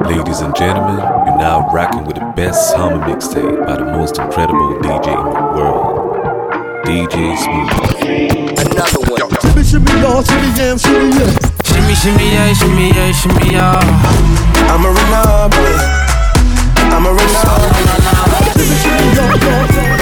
Ladies and gentlemen, you're now rocking with the best summer mixtape by the most incredible DJ in the world, DJ Smooth. Another one. Shimmy, shimmy, y'all, shimmy, yam, shimmy, yeah. Shimmy, shimmy, yeah, shimmy, yeah, shimmy, yeah. I'm a Renable. I'm a Renable. Shimmy, shimmy, y'all, y'all, y'all.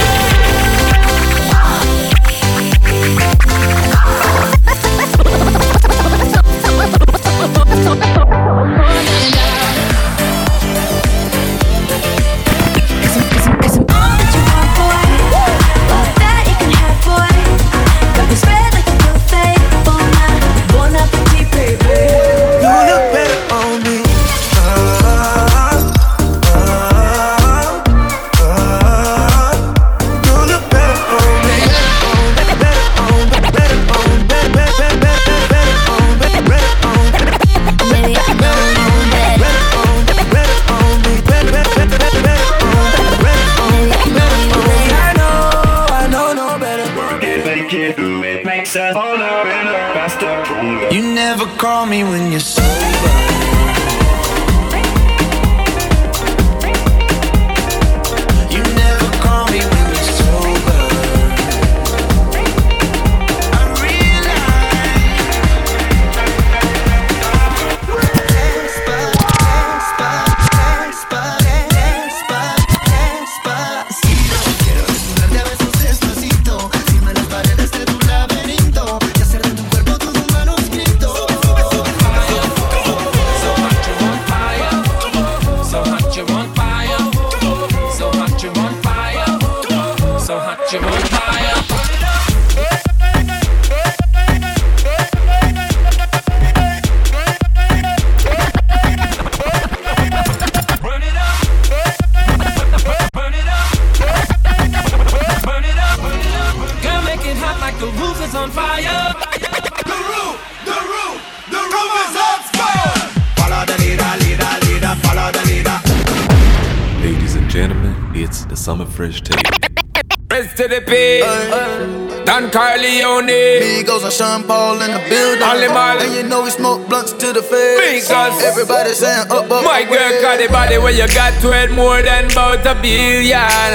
Sean Paul in the building. Only Mal. And you know we smoke blunts to the face. Migos. Everybody saying up, up. My up, girl yeah. got eh. the body where you got to it more than about a billion.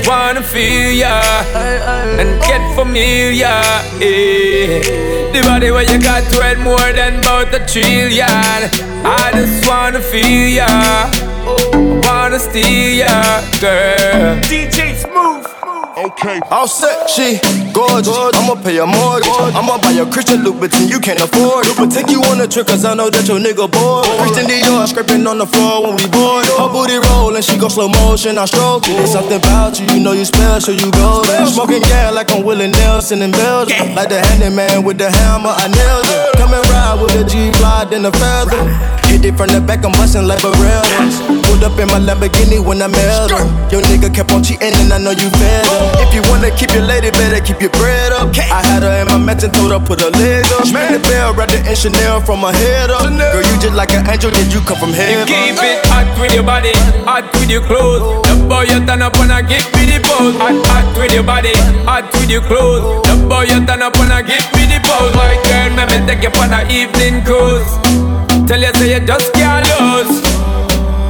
Just wanna feel ya and get familiar. Yeah. The body where you got to it more than about a trillion. I just wanna feel ya. Wanna steal ya, girl. DJ Smooth. Okay. All set, she gorgeous. I'ma pay a mortgage. I'ma buy a Christian Louboutin you can't afford. But take you on a trip, cause I know that your nigga bored. Christian Dior scraping on the floor when we board. Her booty roll and she go slow motion, I stroke it. There's something about you, you know you special, so you golden. Smoking yeah like I'm Willie Nelson in Belgium. Like the handyman with the hammer, I nailed it. Come and ride with a G fly, then a feather. Hit it from the back, I'm bustin' like a Berettas. Pulled up in my Lamborghini when I met her. Your nigga kept on cheating and I know you fed her. If you wanna keep your lady, better keep your bread up. I had her in my mansion, told her put her leg up. Man, the bell, wrapped in Chanel from my head up. Girl, you just like an angel, did you come from heaven? Keep it hot with your body, hot with your clothes. The boy you turn up and I give me the pose. Hot, hot with your body, hot with your clothes. The boy you turn up and I give me the pose. My girl, let me take you on a evening cruise. Tell you say you just can't lose.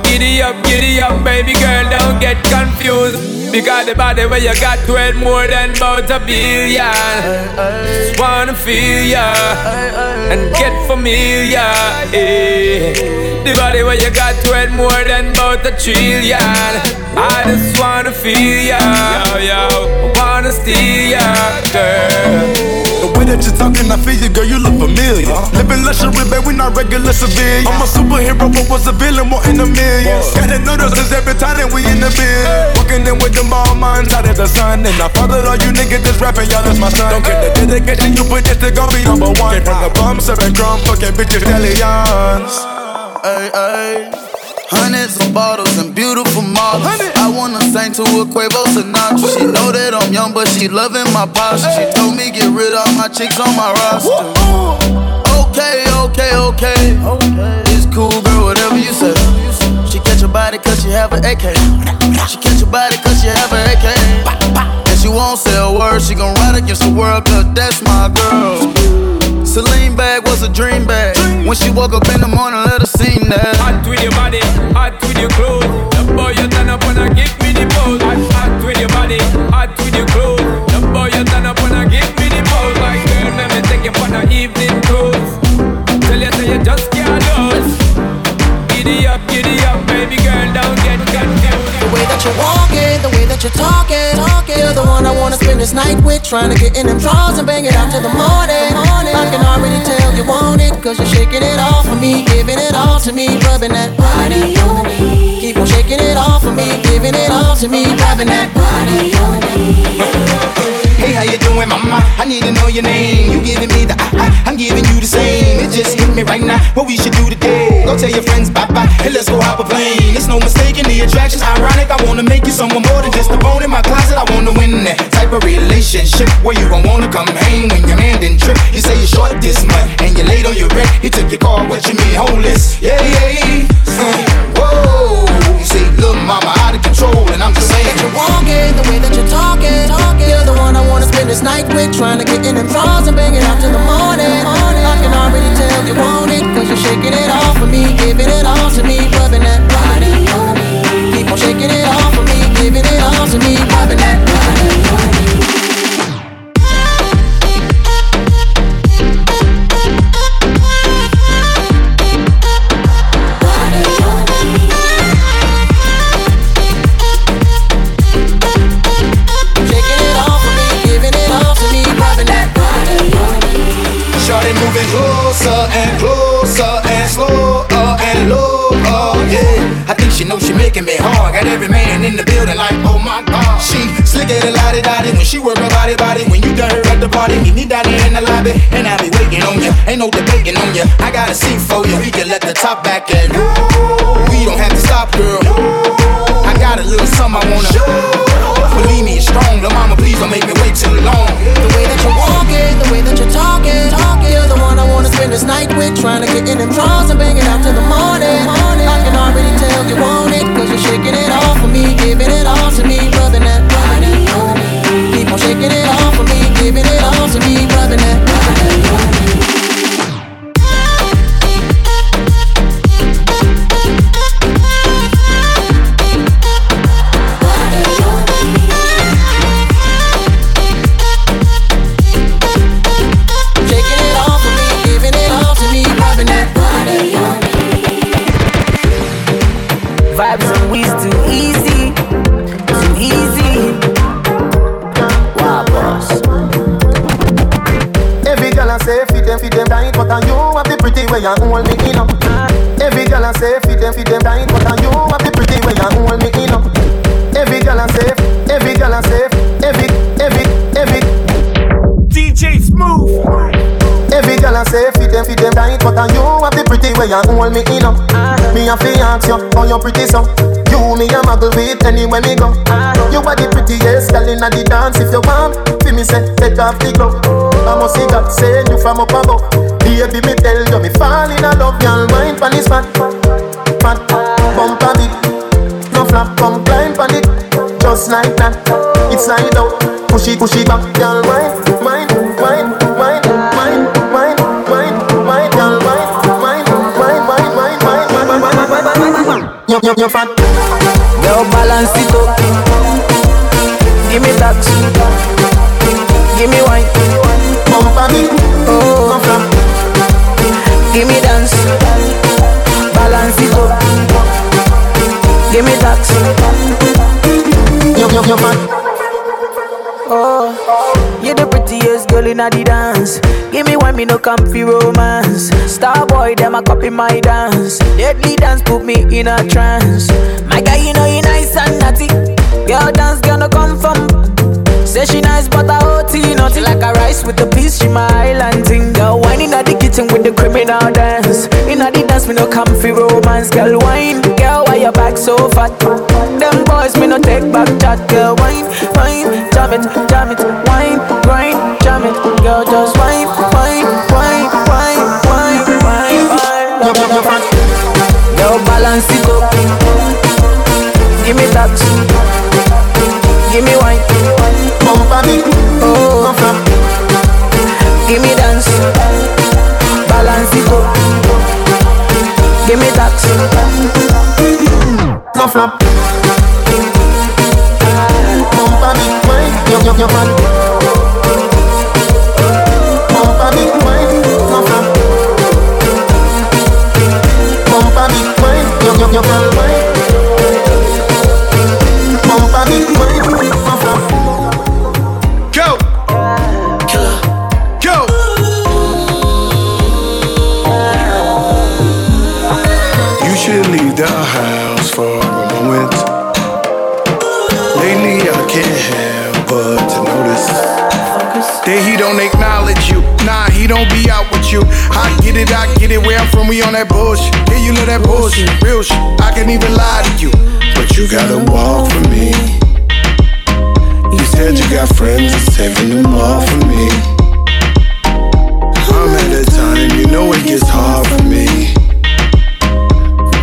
Giddy up, giddy up, baby girl. Don't get confused. Because the body where you got to it more than about a billion. Just wanna feel ya and get familiar. eh. The body where you got to it more than about a trillion. I just wanna feel ya, yo, yo. Wanna steal ya, girl. The way that you're talking, I feel you, girl, you look familiar. Living luxury, babe, we not regular civilians. I'm a superhero, but was a villain, more in the millions. Gotta notice us every time that we in the building. Walking in with them all minds out of the sun. And I followed all you niggas that's rapping, y'all, that's my son. Don't get the dedication, you put this to gon' be number one. Came from the bum, serving crumb, fucking bitches, stallions. Ay, ay. Hundreds of bottles and beautiful models. I wanna sing to a Quavo Sinatra. She know that I'm young, but she loving my posture. She told me get rid of my chicks on my roster. Okay, okay, okay. It's cool, girl, whatever body cause she have an AK. She catch your body cause she have an AK. And she won't say a word, she gon' ride against the world cause that's my girl. Celine bag was a dream bag. When she woke up in the morning, let her sing that. Hot with your body, hot with your clothes. The boy you turn up and I give me the pose. Hot, hot with your body, you're it, the way that you talk it, talk it. You're the one I wanna spend this night with, trying to get in them drawers and bang it out till the morning. I can already tell you want it, cause you're shaking it off for me, giving it all to me, rubbing that body on me. Keep on shaking it off for me, giving it all to me, rubbing that body on me. Hey, how you doing, mama? I need to know your name. You giving me the ah, ah, I'm giving you the same. It just hit me right now. What we should do today? Go tell your friends bye bye, and let's go hop a plane. It's no mistaking the attraction's ironic. I wanna make you someone more than just a bone in my closet. I wanna win that type of relationship where you gon' wanna come hang when your man didn't trip. You say you're short this month, and you late on your rent. He took your car, what you mean homeless? Yeah, yeah. Uh, whoa, say, look, mama, out of control, and I'm just saying. That you're walking, the way that you're talking, talk it. You're the one I wanna spend this night with, trying to get in them drawers and bang it out till the morning. I can already tell you want it, cause you're shaking it off for me, giving it all to me, pretty so? You me a muggle with anywhere me go. You are the prettiest girl inna the dance. If you want, fi me say take off the glove. I must see God send you from up above. Baby, me tell you me fall in love. Y'all wine pon this fat, fat, bump a bit. No flap, come climb pon it, just like that. It's slide out, push it, push it back. You, you, you fat. Girl, balance it up. Give me that. Give me wine. Bumper me, Oh, give me dance. Balance it up. Give me that. You, you, you fat. Girl in the dance. Give me one, me no comfy romance. Star boy, them a copy my dance. Deadly dance put me in a trance. My guy, you know you nice and naughty. Girl dance gonna come from. Say she nice, but I OT naughty like a rice with the peas. She my island thing. Girl whining at the kitchen with the criminal dance. In the dance, me no comfy romance. Girl wine, girl why your back so fat? Them boys me no take back chat. Girl wine, wine, jam it, jam it, wine. Girl just wine, wine, wine, wine, wine, wine, wine. Fat. Girl balance it up. Give me that. Give me wine. Bumper me, Oh, come from. give me dance. Balance it up. Give me that. Come from. Bumper me, wine. You, you, you fat. You, you, you fat. Wine. Bumper wine. Go. Go. You should leave the house for a moment. Lately, I can't help but to notice that he don't acknowledge you. Nah, he don't be out with you. I get it, I get it. Where I'm from, we on that bullshit. Yeah, you know that bullshit, real shit. I can even lie to you, but you gotta walk for me. You said you got friends, it's saving them all for me. I'm at a time, you know it gets hard for me.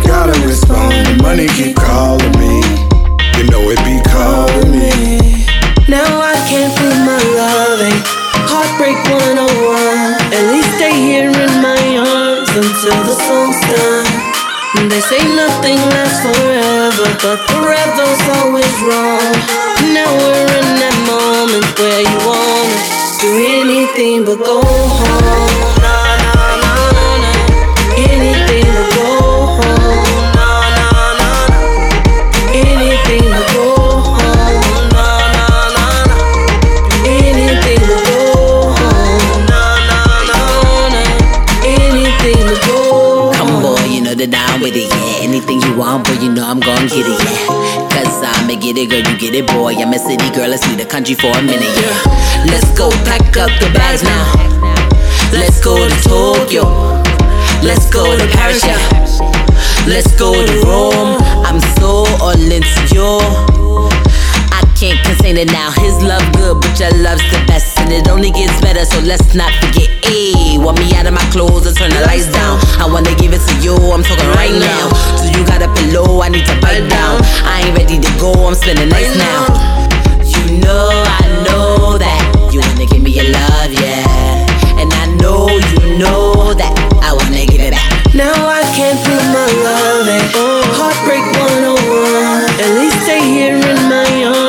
Gotta respond, the money keep calling nothing lasts forever, but forever's always wrong. Now we're in that moment where you wanna do anything but go home. I'ma get it, girl, you get it, boy. I'm a city girl, let's leave the country for a minute, yeah. Let's go pack up the bags now. Let's go to Tokyo. Let's go to Paris, yeah. Let's go to Rome. I'm so all into you. Can't contain it now. His love good, but your love's the best, and it only gets better. So let's not forget. Ayy, want me out of my clothes and turn the lights down. I wanna give it to you. I'm talking right now. So you got a pillow, I need to bite down. I ain't ready to go. I'm spending nights now. You know, I know that you wanna give me your love, yeah. And I know you know that I wanna give it back. Now I can't prove my loving. Heartbreak 101. At least stay here in my arms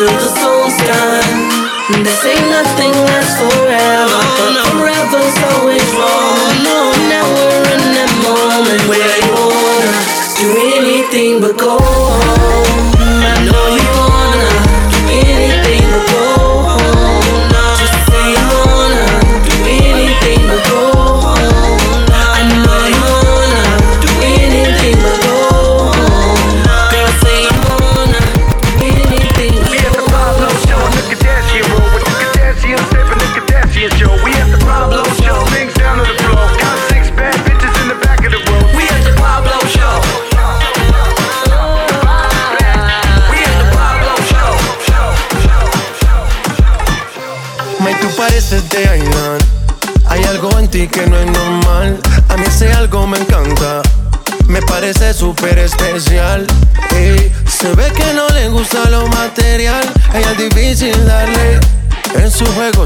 until the song's done. They say nothing lasts forever, oh, but forever's always wrong. Now we're in that moment where you wanna do anything but go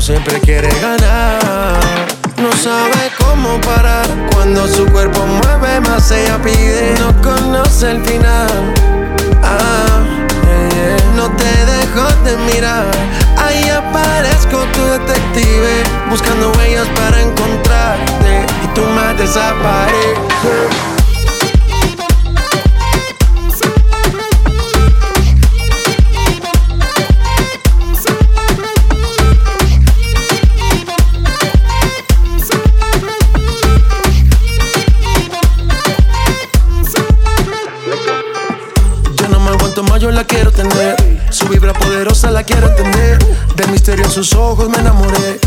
siempre quiere ganar. No sabe cómo parar cuando su cuerpo mueve más ella pide. No conoce el final. Ah, no te dejo de mirar. Ahí aparezco tu detective buscando huellas para encontrarte y tú más desapareces. Ojos me enamoré.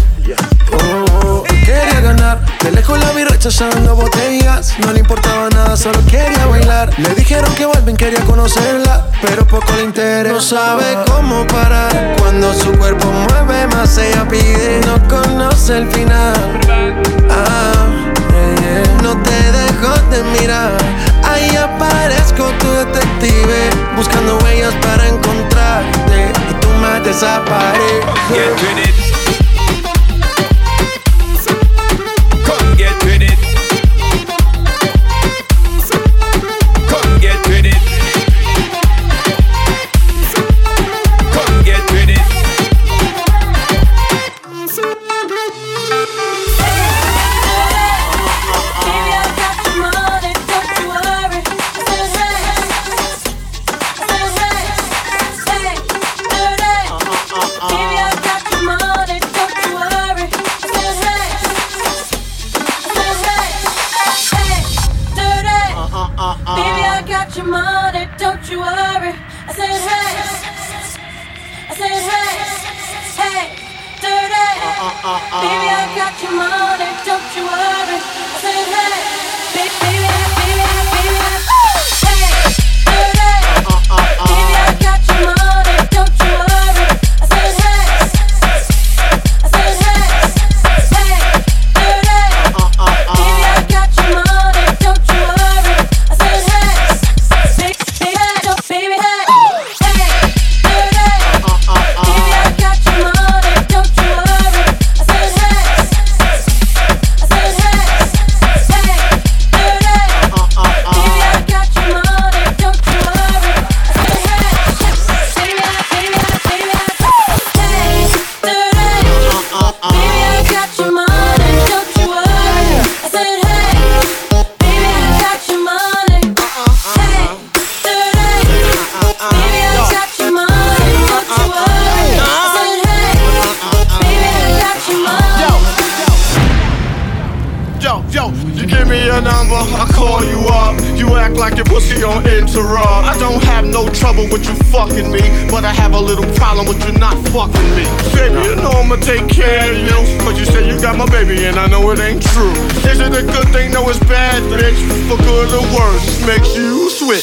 Oh, oh, quería ganar. De lejos la vi rechazando botellas. No le importaba nada, solo quería bailar. Le dijeron que vuelven, quería conocerla. Pero poco le interesa. No sabe cómo parar. Cuando su cuerpo mueve más, ella pide. No conoce el final. Ah, yeah, yeah. No te dejo de mirar. Ahí aparezco tu detective Buscando huellas para encontrarte Más desapareces Get with it.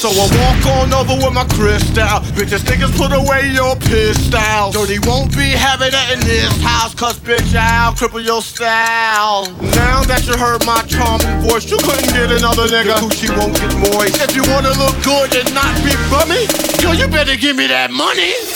So I walk on over with my crystal. Bitches, niggas, put away your pistol. Dirty won't be having that in this house, cause bitch, I'll cripple your style. Now that you heard my charming voice, you couldn't get another nigga who she won't get moist. If you wanna look good and not be bummy, yo, you better give me that money.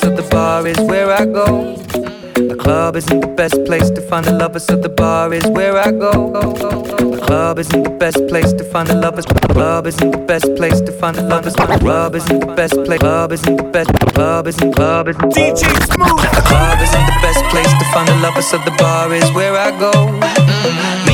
So the bar is where I go. The club isn't the best place to find the lovers, so the bar is where I go. The club isn't the best place to find the lovers. The club isn't the best place to find the lovers. The club isn't the best place. Club isn't the best. Club isn't. Club isn't. DJ Smooth. The club isn't the best place to find the lovers, so the bar is where I go. And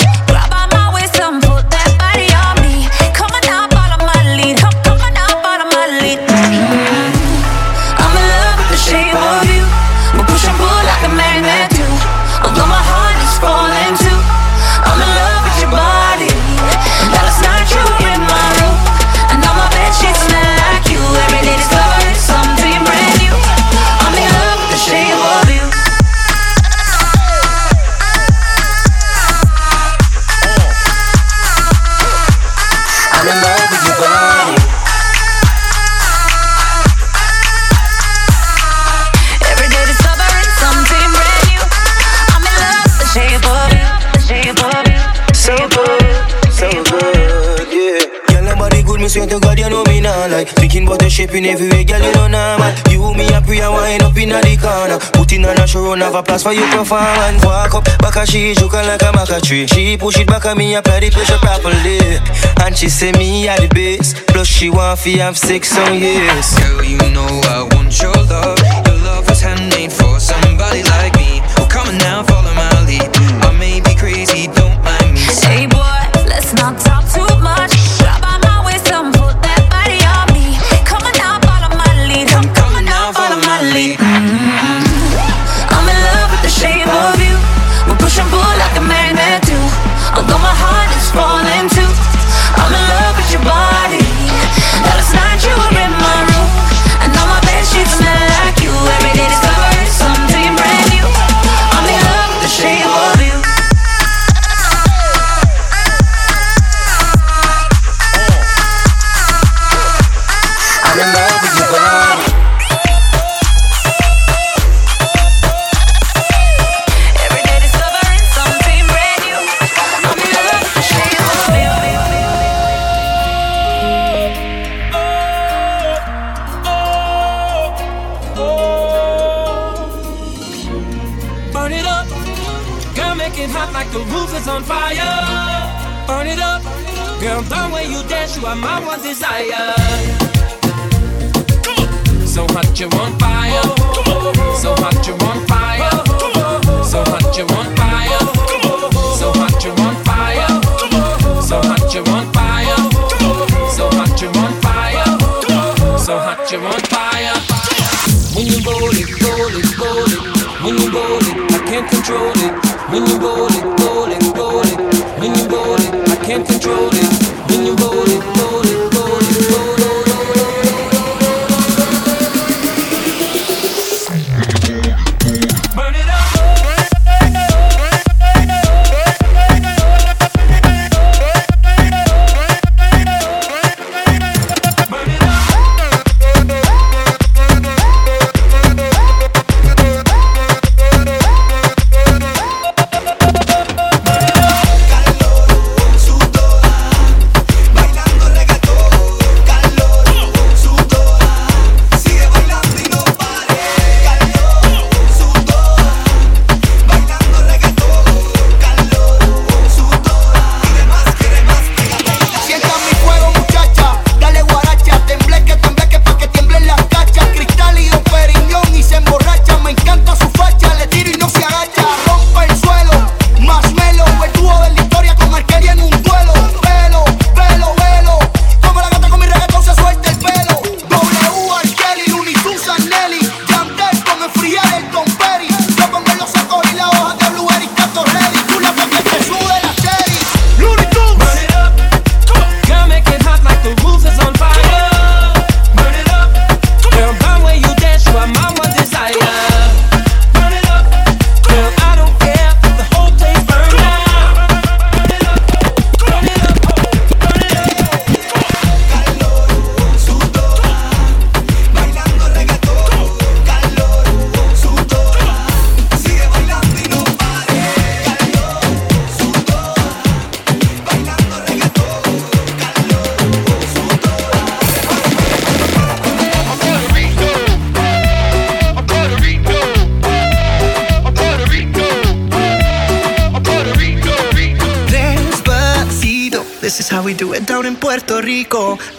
About the shape in every way, girl, you know normal You, me, a pray and wind up in the corner Putting on a show, run have a place for you performance Walk up, back a she, juke like a maca tree She push it back at me, apply the pressure properly And she say me at the base Plus she want fi have sex, so yes Girl, you know I want your love. Your love was handmade for somebody like me. Well, come on now, follow my lead. I may be crazy, don't mind me. Hey boy, let's not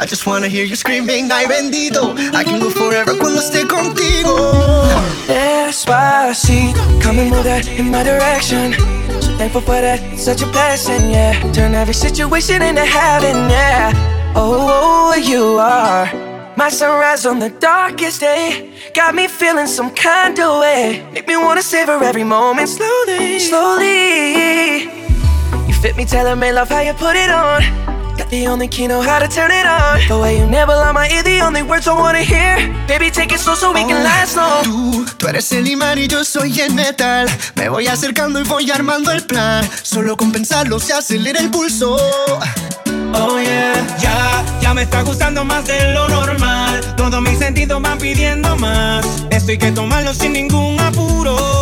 I just wanna hear you screaming, ay bendito. I can go forever cuando esté contigo. Despacito, come and move that in my direction. So thankful for that, such a blessing, yeah. Turn every situation into heaven, yeah. Oh, oh, you are my sunrise on the darkest day. Got me feeling some kind of way. Make me wanna savor every moment slowly, slowly. You fit me, tailor made, love how you put it on. The only key, know how to turn it on. The way you never lie my ear, the only words I wanna hear. Baby, take it slow so we can last long. Tú, tú eres el imán y yo soy el metal. Me voy acercando y voy armando el plan. Solo con pensarlo se acelera el pulso. Oh yeah, ya, ya me está gustando más de lo normal. Todos mis sentidos van pidiendo más. Esto hay que tomarlo sin ningún apuro.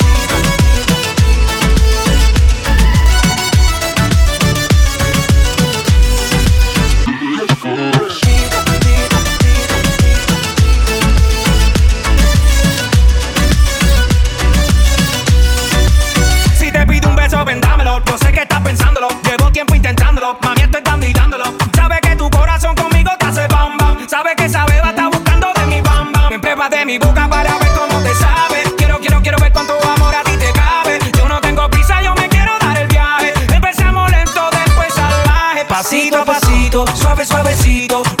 Mi boca para ver cómo te sabe. Quiero, quiero, quiero ver cuánto amor a ti te cabe. Yo no tengo prisa, yo me quiero dar el viaje. Empezamos lento, después salvaje. Pasito a pasito, suave, suavecito.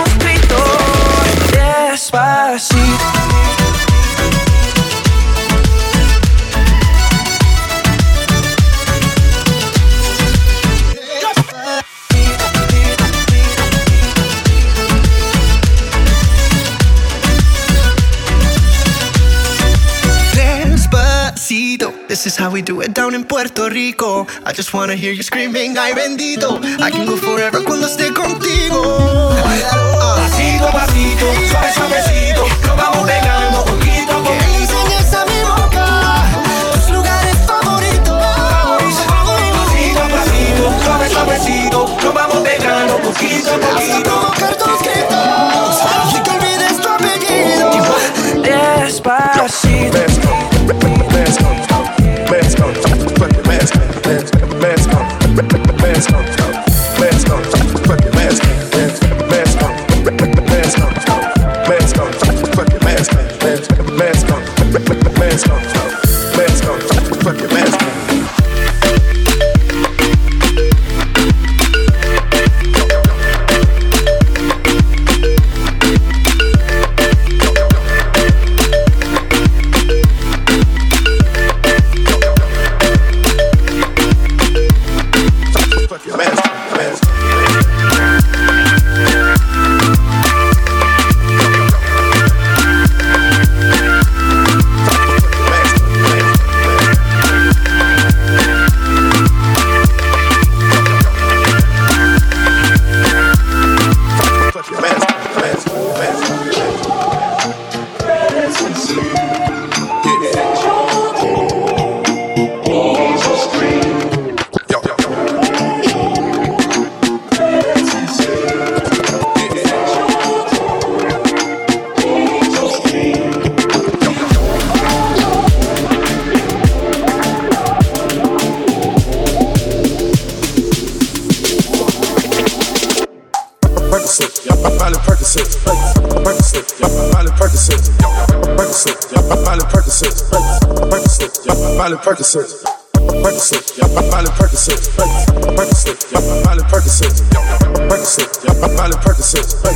Despacito. This is how we do it down in Puerto Rico. I just wanna hear you screaming, ay bendito. I can go forever cuando esté contigo. Pasito a pasito, suave, suavecito. Nos vamos pegando poquito a poquito. le enseñes a mi boca tus lugares favoritos. Pasito a pasito, suave, suavecito. Nos vamos pegando poquito a Hasta poquito. provocar tus gritos y que olvides tu apellido. Despacito. Miley Percocet, Percocet, yeah, Miley Percocet, Percocet, yeah, Miley Percocet, Percocet, yeah, Miley Percocet.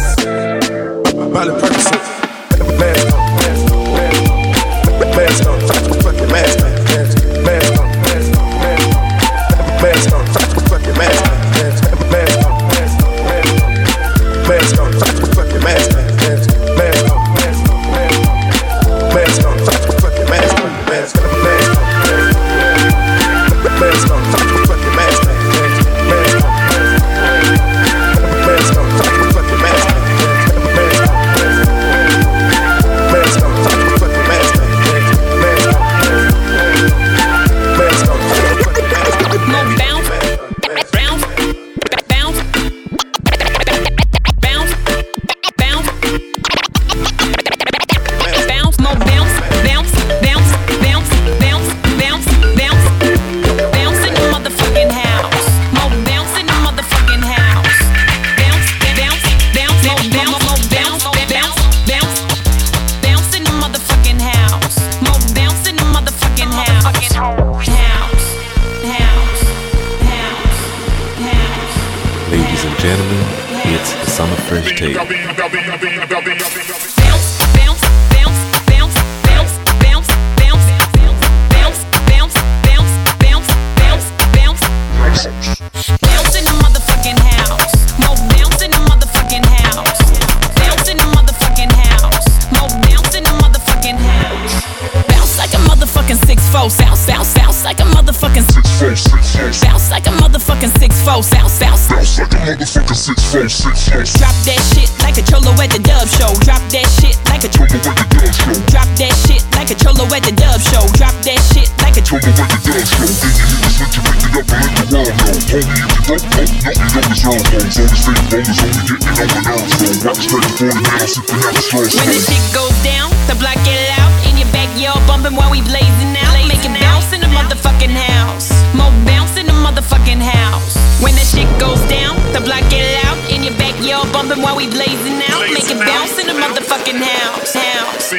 Know. Homie, if you broke, no, you don't. All the rollers only getting on the nerves. So rock straight for the now, sipping out the. When the shit goes down, the block get loud. In your backyard, bumping while we blazing out. Make it bounce in the motherfucking house. Mo bounce in the motherfucking house. When the shit goes down, the block get loud. In your backyard, bumping while we blazing out. Make it bounce in the motherfucking house. House.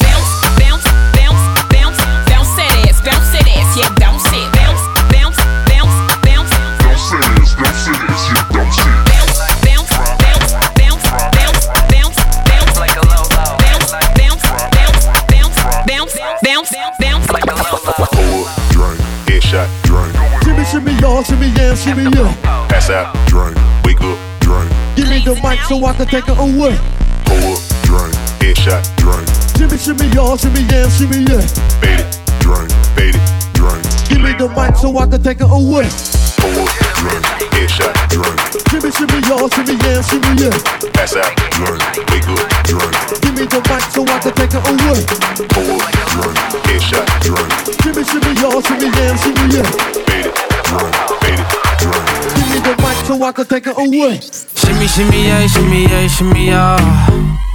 Bounce, Drink, headshot, drink. Shimmy, shimmy, y'all, shimmy, yeah, shimmy, yeah. Pass out, drink. Wake up, drink. Give me the mic so I can take it away. Pull up, drink. Headshot, drink. Shimmy, shimmy, y'all, shimmy, yeah, shimmy, yeah. Fade it, drink. Fade it, drink. Give me the mic so I can take it away. Shimmy, shimmy, y'all, shimmy, yeah, shimmy, yeah. Pass out, drink. Wake up, drink. Give me the mic so I can take it away. Pull up, drink. Headshot, drink. Shimmy, shimmy, y'all, shimmy, yeah, shimmy, yeah. Fade it, drink. Fade it, drink. Give me the mic so I can take it away. Shimmy, shimmy, yeah, shimmy, yeah, shimmy, yeah.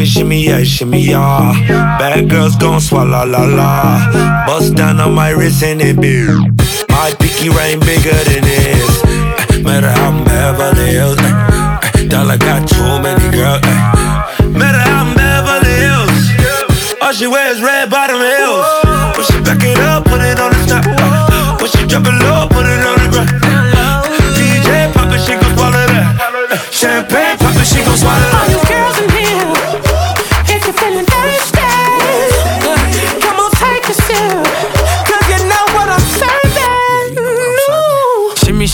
Shimmy, shimmy, yeah, shimmy, yeah. Bad girls gon' swallow la la. Bust down on my wrist and it big. My pinky ring bigger than this. Eh, Matter how I'm Beverly Hills. eh, eh, Dollar got too many girls. Matter how I'm Beverly Hills. All she wears red bottom heels. When she back it up, put it on the top. When she drop it low, put it on the ground. DJ pop it, she gon' swallow that. Champagne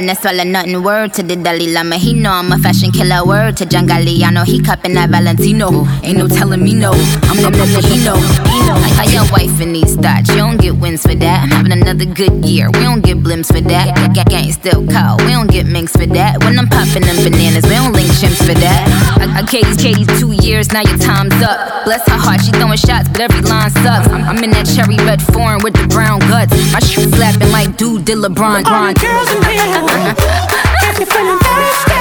No swallow nothing. Word to the Dalai Lama, he know I'm a fashion killer. Word to John Galliano, he cupping that Valentino. Ain't no telling me no, I'm the. Like how your wife in these thoughts, you don't get wins for that. I'm having another good year, we don't get blimps for that. Gang gang still call, we don't get minks for that. When I'm popping them bananas, we don't link chimps for that. I, I Katie's Katie two years, now your time's up. Bless her heart, she throwing shots, but every line sucks. I'm, I'm in that cherry red foreign with the brown guts. My shit slapping like dude did LeBron All girls in here, if you're feeling thirsty,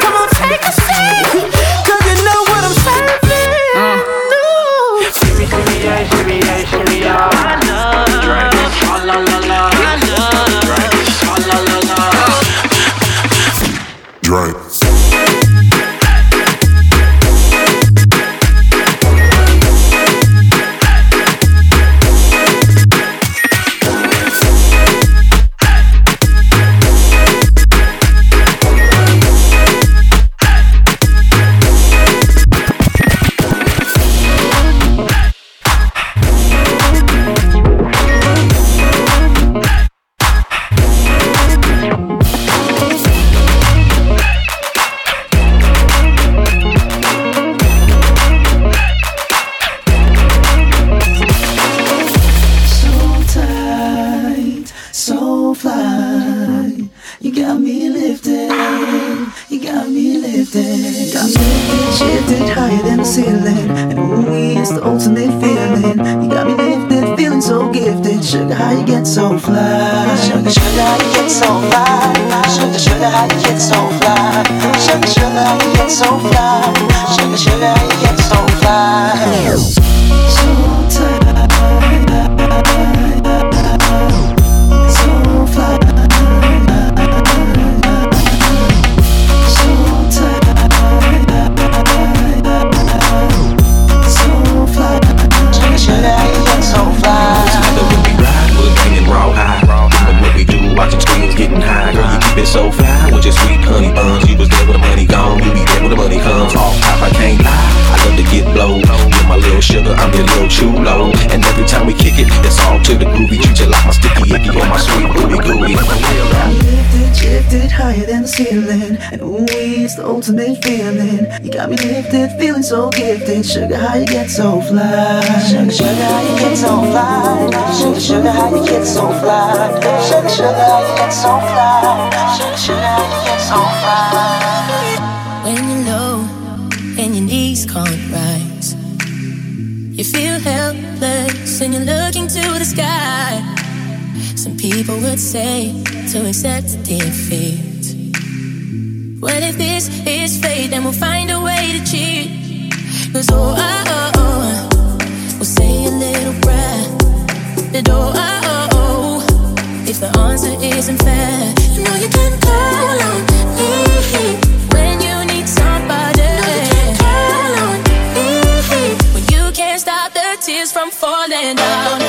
come on, take a sip. now. flash. ultimate feeling. You got me lifted, feeling so gifted. Sugar, how you get so fly? Sugar, sugar, how you get so fly? Sugar, sugar, how you get so fly? Sugar, sugar, how you get so fly? Sugar, sugar, how you get so fly? When you're low and your knees can't rise, you feel helpless and you're looking to the sky. Some people would say to accept defeat what if this is fate? Then we'll find a way to cheat. Cause oh, oh, oh, oh. we'll say a little prayer. The oh, oh, oh, oh, if the answer isn't fair, you know you can call on me when you need somebody. Tears from falling down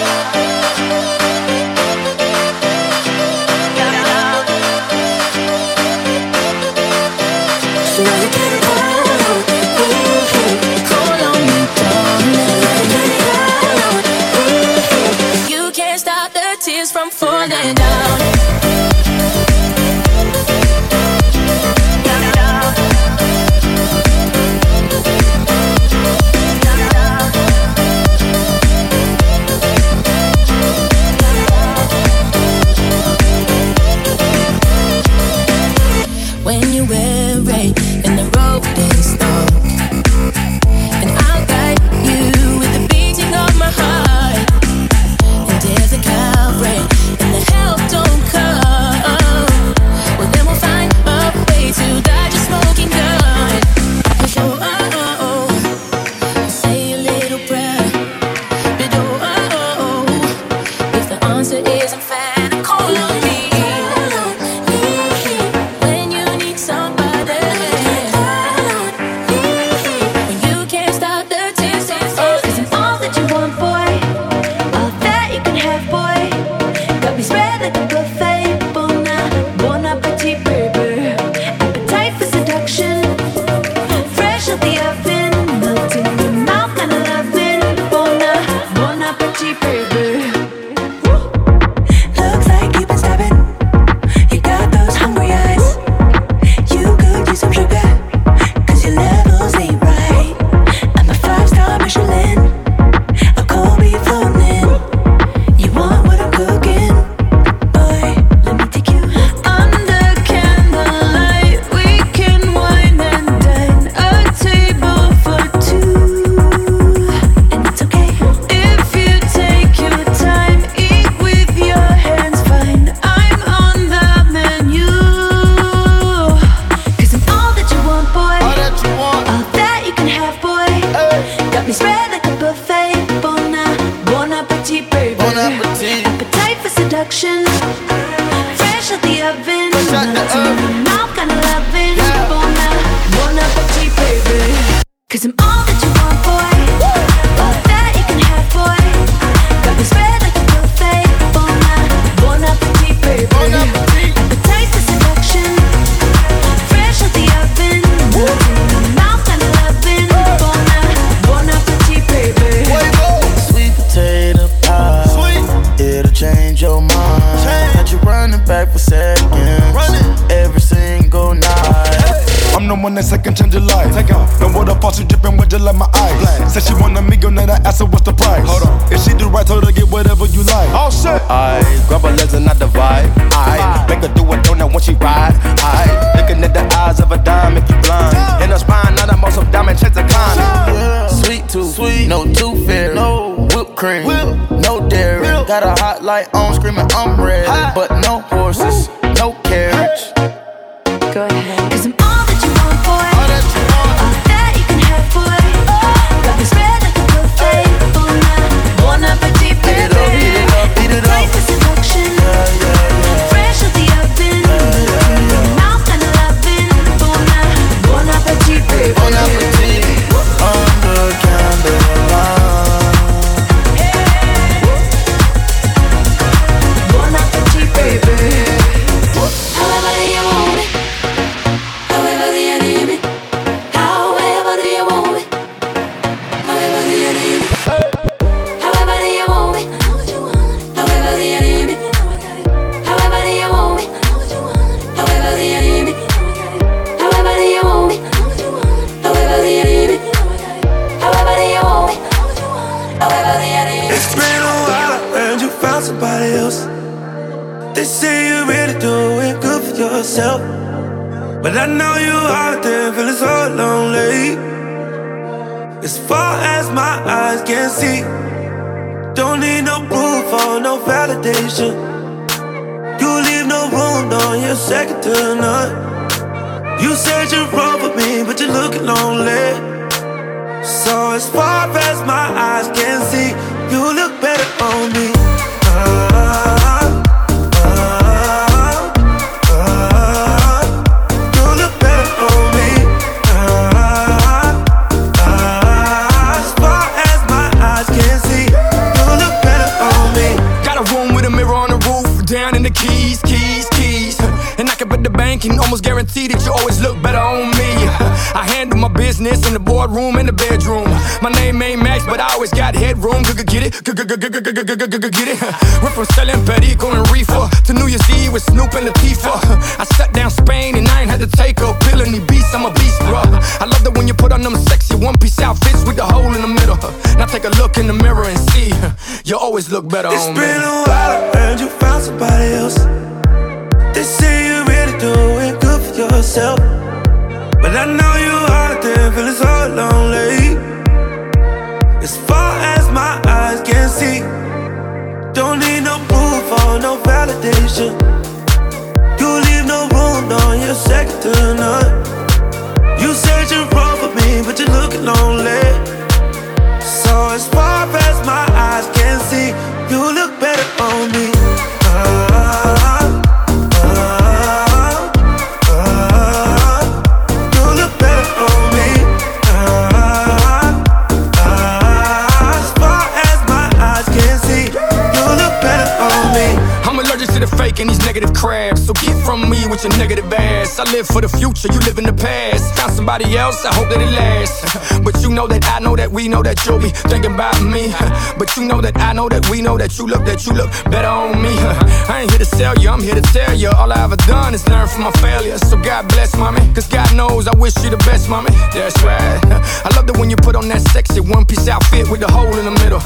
with your negative ass. I live for the future, you live in the past. Found somebody else, I hope that it lasts. But you know that I know that we know that you'll be thinking about me. But you know that I know that we know that you look that you look better on me. I ain't here to sell you, I'm here to tell you. All I ever done is learn from my failures. So God bless, mommy. Cause God knows I wish you the best, mommy. That's right. I love that when you put on that sexy one piece outfit with the hole in the middle.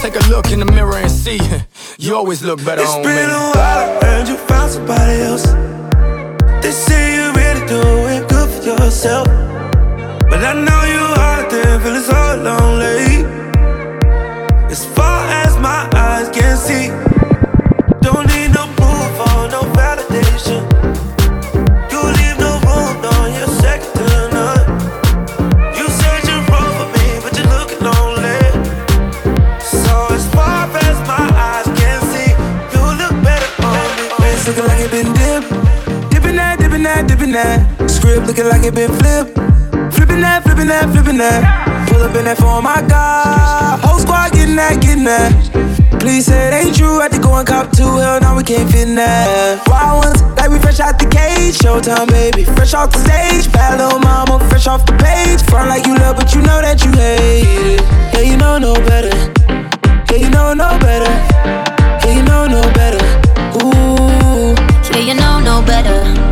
Take a look in the mirror and see. You always look better It's on been a while, and you found somebody else. They say you really doing good for yourself. But I know you out there feeling so lonely. As far as my eyes can see, dipping that. Script looking like it been flipped. Flipping that, flipping that, flipping that. Pull up in that phone, my God. Whole squad getting that, getting that. Please say it ain't true. Had to go and cop two. Hell no, we can't fit in that. Wild ones, like we fresh out the cage. Showtime, baby. Fresh off the stage. Bad little mama, fresh off the page. Front like you love, but you know that you hate it. Yeah, you know no better. Yeah, you know no better. Yeah, you know no better. Ooh. Yeah, you know no better.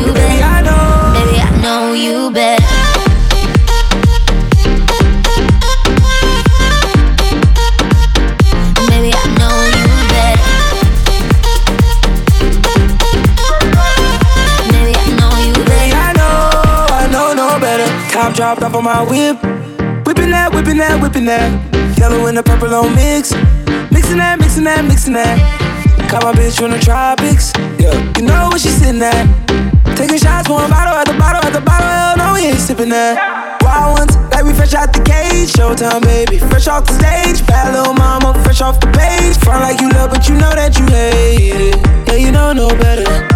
I'm dropped off on my whip. Whipping that, whipping that, whipping that. Yellow and the purple on mix. Mixing that, mixing that, mixing that. Caught my bitch from the tropics. Yeah, you know where she sitting at. Taking shots, one bottle at the bottle at the bottle. Hell no, we ain't sipping that. Wild ones, like we fresh out the cage. Showtime, baby, fresh off the stage. Bad little mama, fresh off the page. Front like you love, but you know that you hate it. Yeah, you know no better.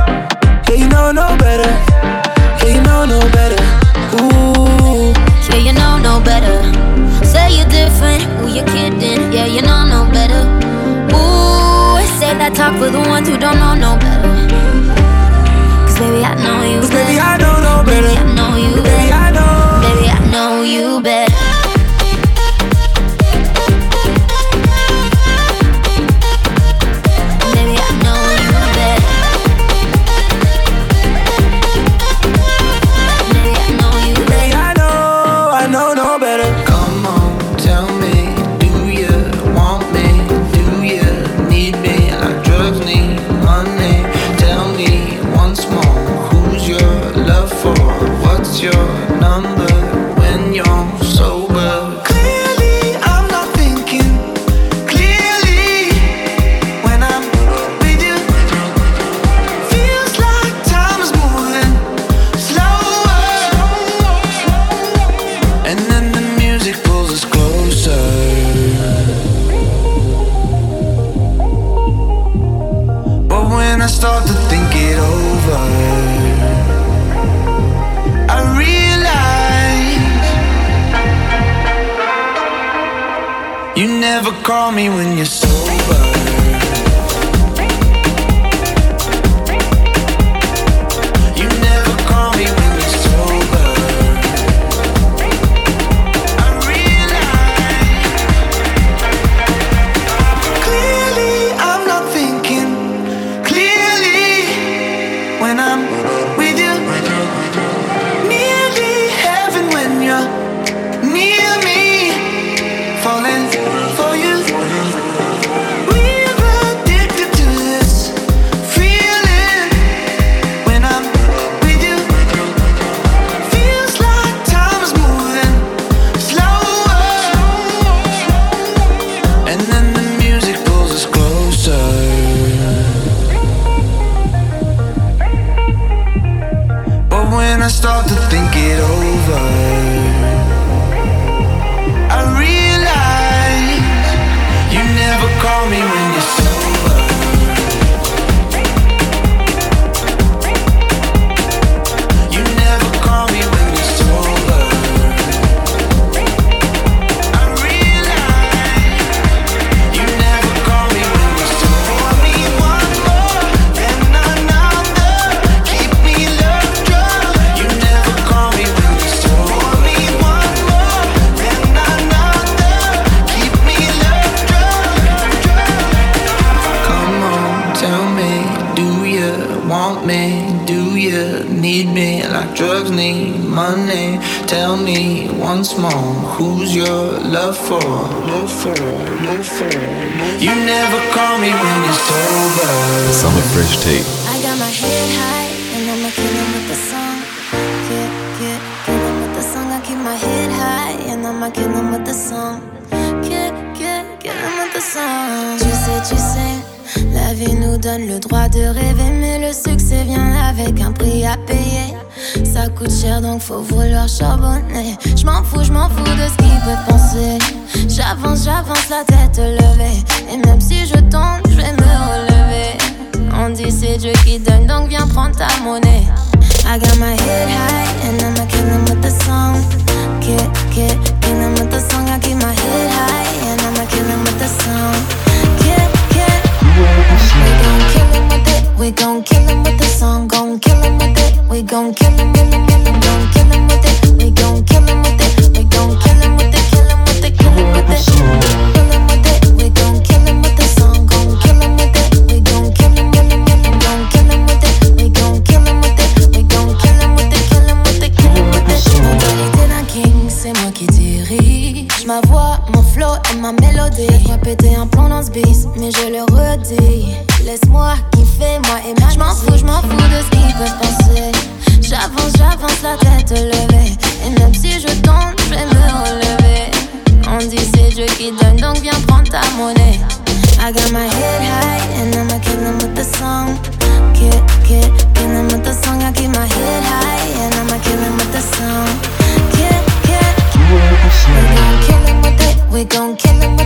We gon' kill 'em with it. We gon' kill with the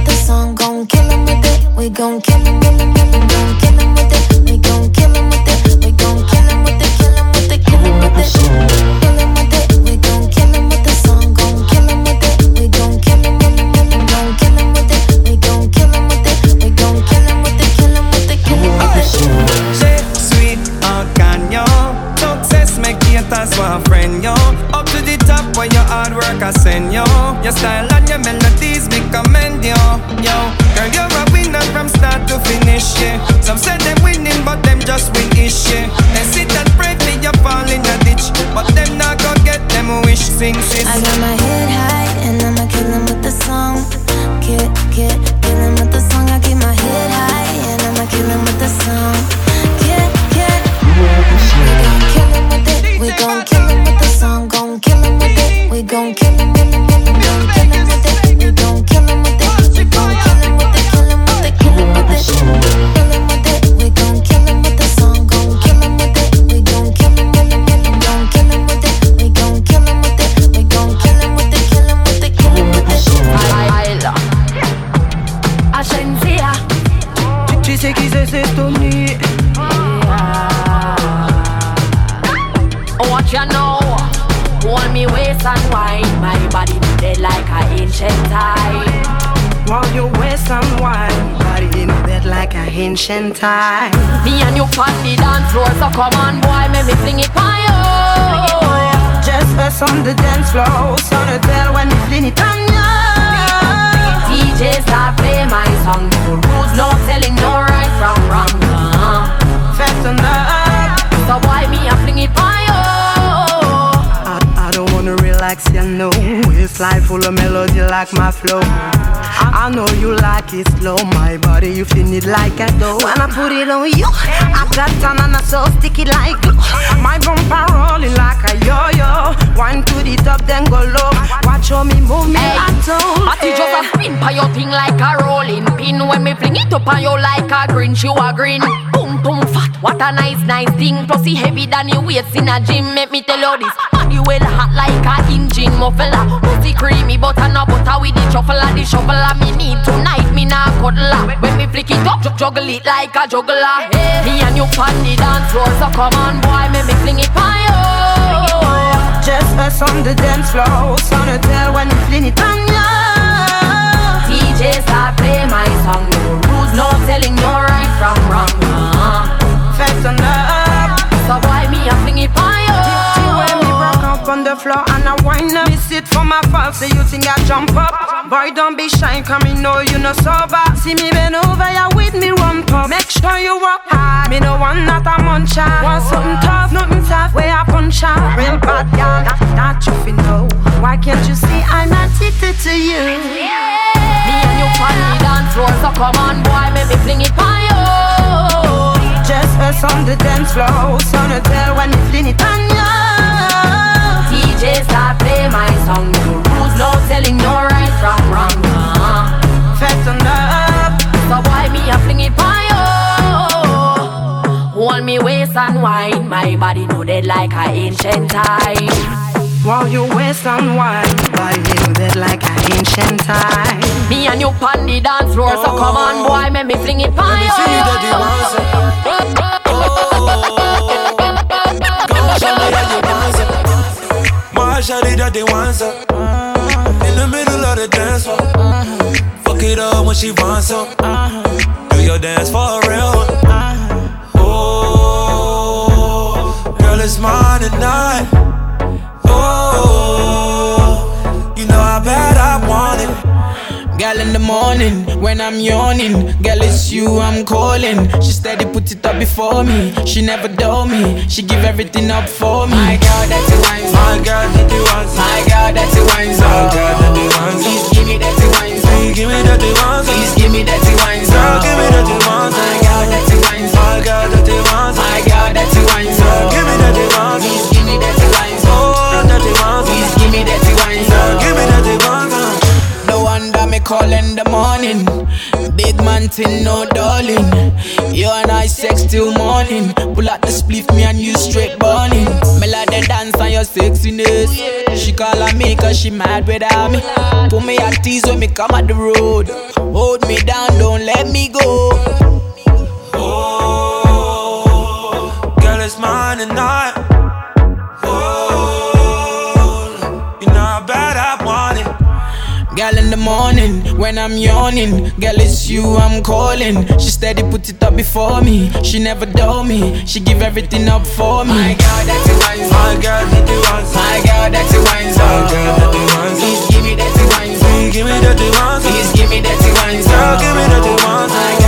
time. Me and you on the dance floor So come on boy, make me fling it for you Just us on the dance floor, so the tell when we fling it on ya. DJ start play my song No rules, no telling, no right from wrong uh. Fasten up. So boy, me a fling it for you I, I don't wanna relax, you know. It's life full of melody like my flow. I, I like it slow, my body, you feel it like a dough. When I put it on you, I got I so sticky like glue. My bumper rolling like a yo-yo. Wine to the top, then go low. Watch how me move me Hey, like But it just a spin pa your thing like a rolling pin When me fling it up on you like a green, you a green Boom boom fat, what a nice nice thing Plus he heavy than your weights in a gym Make me tell you this, well hot like a engine muffler Pussy creamy butter no butter with the truffle the shovel me need tonight, me nah cuddle When me flick it up, juggle it like a juggler hey. Me and you on the dance floor So come on boy, make me fling it for you Just us on the dance floor, so the tell when we fling it on ya. DJ start play my song No rules, no telling, no right from wrong uh. Fasten up. The floor and I wind up. Miss it for my fall, so you think I jump up. Boy, don't be shy, come me know you no sober. See me bend over, ya with me rump up. Make sure you work hard. Me no one not a muncher. Want something tough, nothing tough. Where I punch out. Real bad girl, not, not you fi know. Why can't you see I'm addicted to you? Me and you on the dance floor So come on boy, make me fling it for you Just us on the dance floor, so no tell when we fling it on ya. DJ start play my song. No rules, no telling, no right from wrong. Uh. Fasten up. So boy, me a fling it for you Hold me waist and wine. My body know dead like a ancient time. While you waist and wine, body in bed like an ancient time. Me and you on the dance floor So come on boy, make me fling it for you Shawty that they want some. In the middle of the dance floor. Fuck it up when she wants some. Do your dance for real. Oh, girl, it's mine tonight. Oh, you know how bad I want Girl in the morning when I'm yawning, girl it's you I'm calling. She steady put it up before me. She never dull me. She give everything up for me. My girl that's a wine My girl, that you want some. My girl that's a wine My girl, that you want some. Please give me that wine Please give me that you want. Please give me that wine Girl, give me that you want. My girl call in the morning. Big man thing, no darling. You and I sex till morning. Pull out the spliff, me and you straight burning. Me like the dance on your sexiness. She call on me cause she mad without me. Put me at tease when me come at the road. Hold me down, don't let me go. In the morning when I'm yawning, girl it's you I'm calling. She steady put it up before me. She never dull me. She give everything up for me. My girl that's a wine My girl, that you want. My girl that's a wine My girl, that you want. Please give me that wine Please give me that want. Please give me that wine Girl, give me that you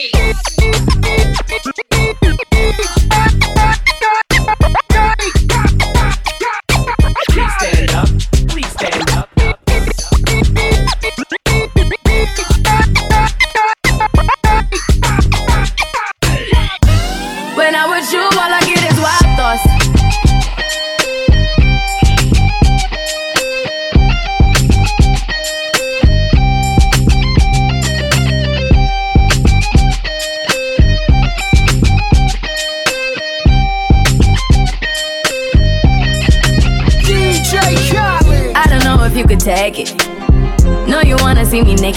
Please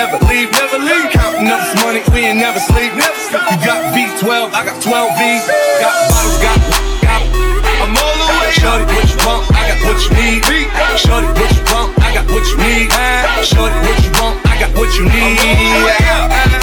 Never leave, never leave. Counting up this money, we ain't never sleep, never sleep. You got V12, I got 12 V's. Got bottles, got, got. I'm all the way Show it what you want, I got what you need. Show it what you want, I got what you need. Show it what you want, I got what you need.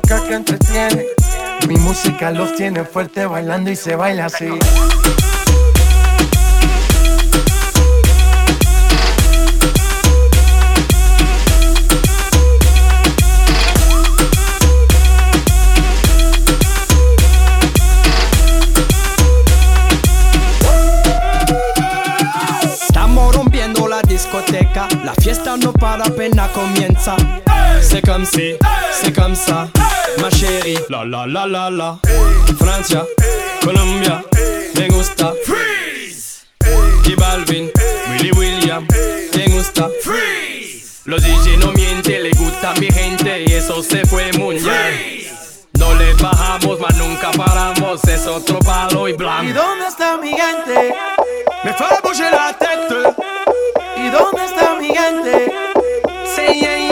Que entretiene. Mi música los tiene fuerte bailando y se baila así. Discoteca, la fiesta no para apenas comienza. C'est comme si, c'est comme ça, ma chérie. La la la la la. Francia, Colombia, me gusta. Freeze. J Balvin, Willy William, me gusta. Freeze. Los DJ no mienten, le gusta mi gente y eso se fue muy bien. No le bajamos, mas nunca paramos, es otro palo y ¿Y blanco. dónde está mi gente? Me tête. ¿Y dónde está mi gente? Yeah,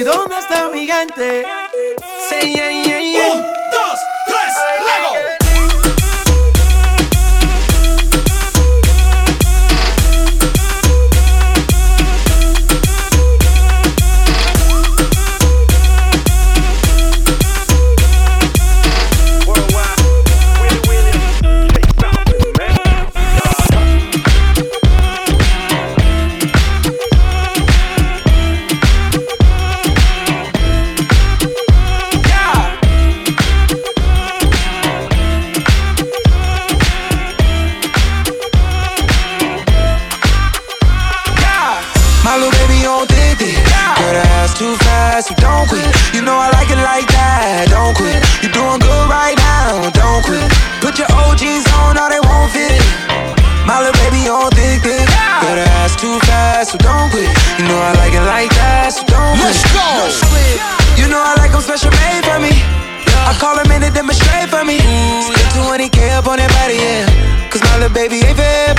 ¿Y dónde está mi gente? Say yeah, yeah, yeah. Call in to demonstrate for me. Spend 20k up on that body, yeah. Cause my little baby ain't for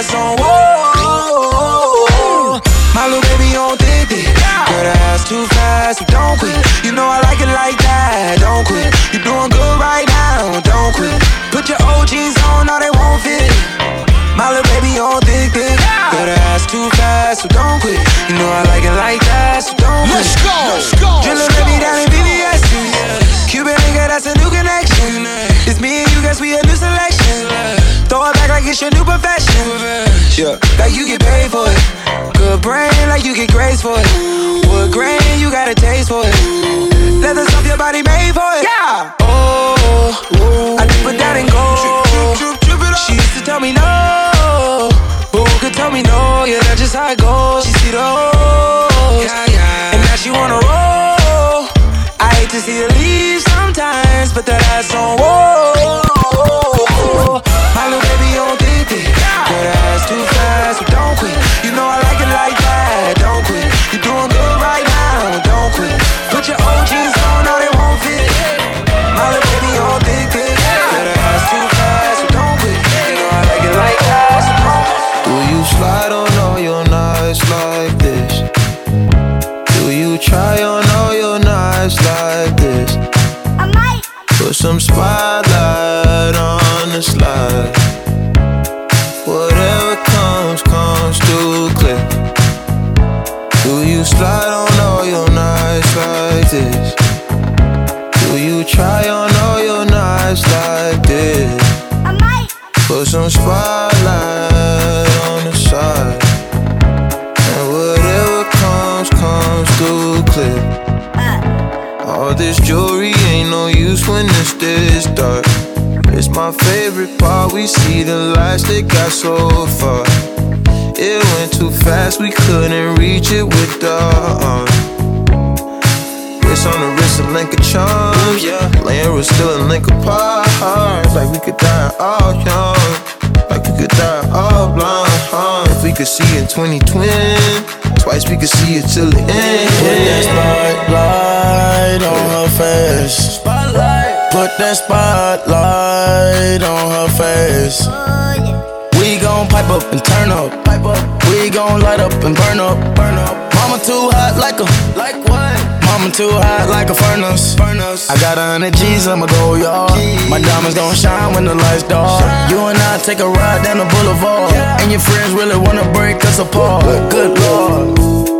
ass on whoa. My little baby on thick. Girl, that ass too fast, so don't quit. You know I like it like that, don't quit. You doing good right now, don't quit. Put your OGs on, now they won't fit. My little baby on thick, thick. Girl, that ass too fast, so don't quit. You know I like it like that, so don't quit. Let's go. Let's go. It's your new profession. Yeah, like you get paid for it. Good brain, like you get grades for it. Wood grain, you got a taste for it. Leather stuff your body made for it. Yeah. Oh, I dip it down and go. She used to tell me no, but who could tell me no? Yeah, that's just how it goes. She see the hoes, and now she wanna roll. I hate to see her leave sometimes, but that ass on whoa. Some spotlight on the slide. Whatever comes, comes too clear. Do you slide on all your nights like this? Do you try on all your nights like this? I might. Put some spotlight on the side. And whatever comes, comes too clear. Uh. All this jewelry when it's this dark. It's my favorite part. We see the lights that got so far. It went too fast, we couldn't reach it with the arm. Wrist on the wrist, a link of charms. Yeah, laying was still a link apart. Like we could die all young. Like we could die all blind. Huh? If we could see in 2020, twice we could see it till the end. Put that spotlight on her face. Put that spotlight on her face. We gon' pipe up and turn up. Pipe up. We gon' light up and burn up. Burn up. Mama too hot like a like what? Mama too hot like a furnace. Furnace. I got a hundred G's, I'ma go yard. My diamonds gon' shine when the lights dark. You and I take a ride down the boulevard, and your friends really wanna break us apart. Good lord.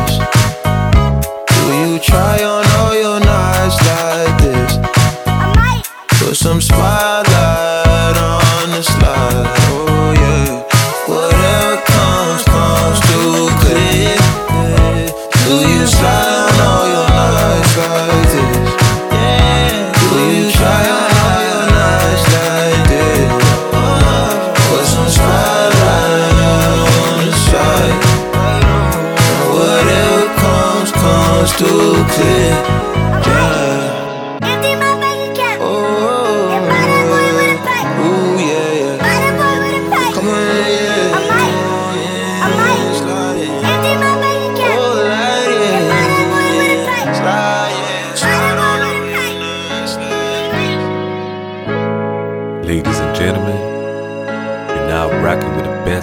Try on all your nights like this? Put some spotlight on the slide. Oh yeah.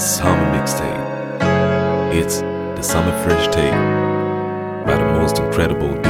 Summer mixtape. It's the Summer Fresh Tape by the most incredible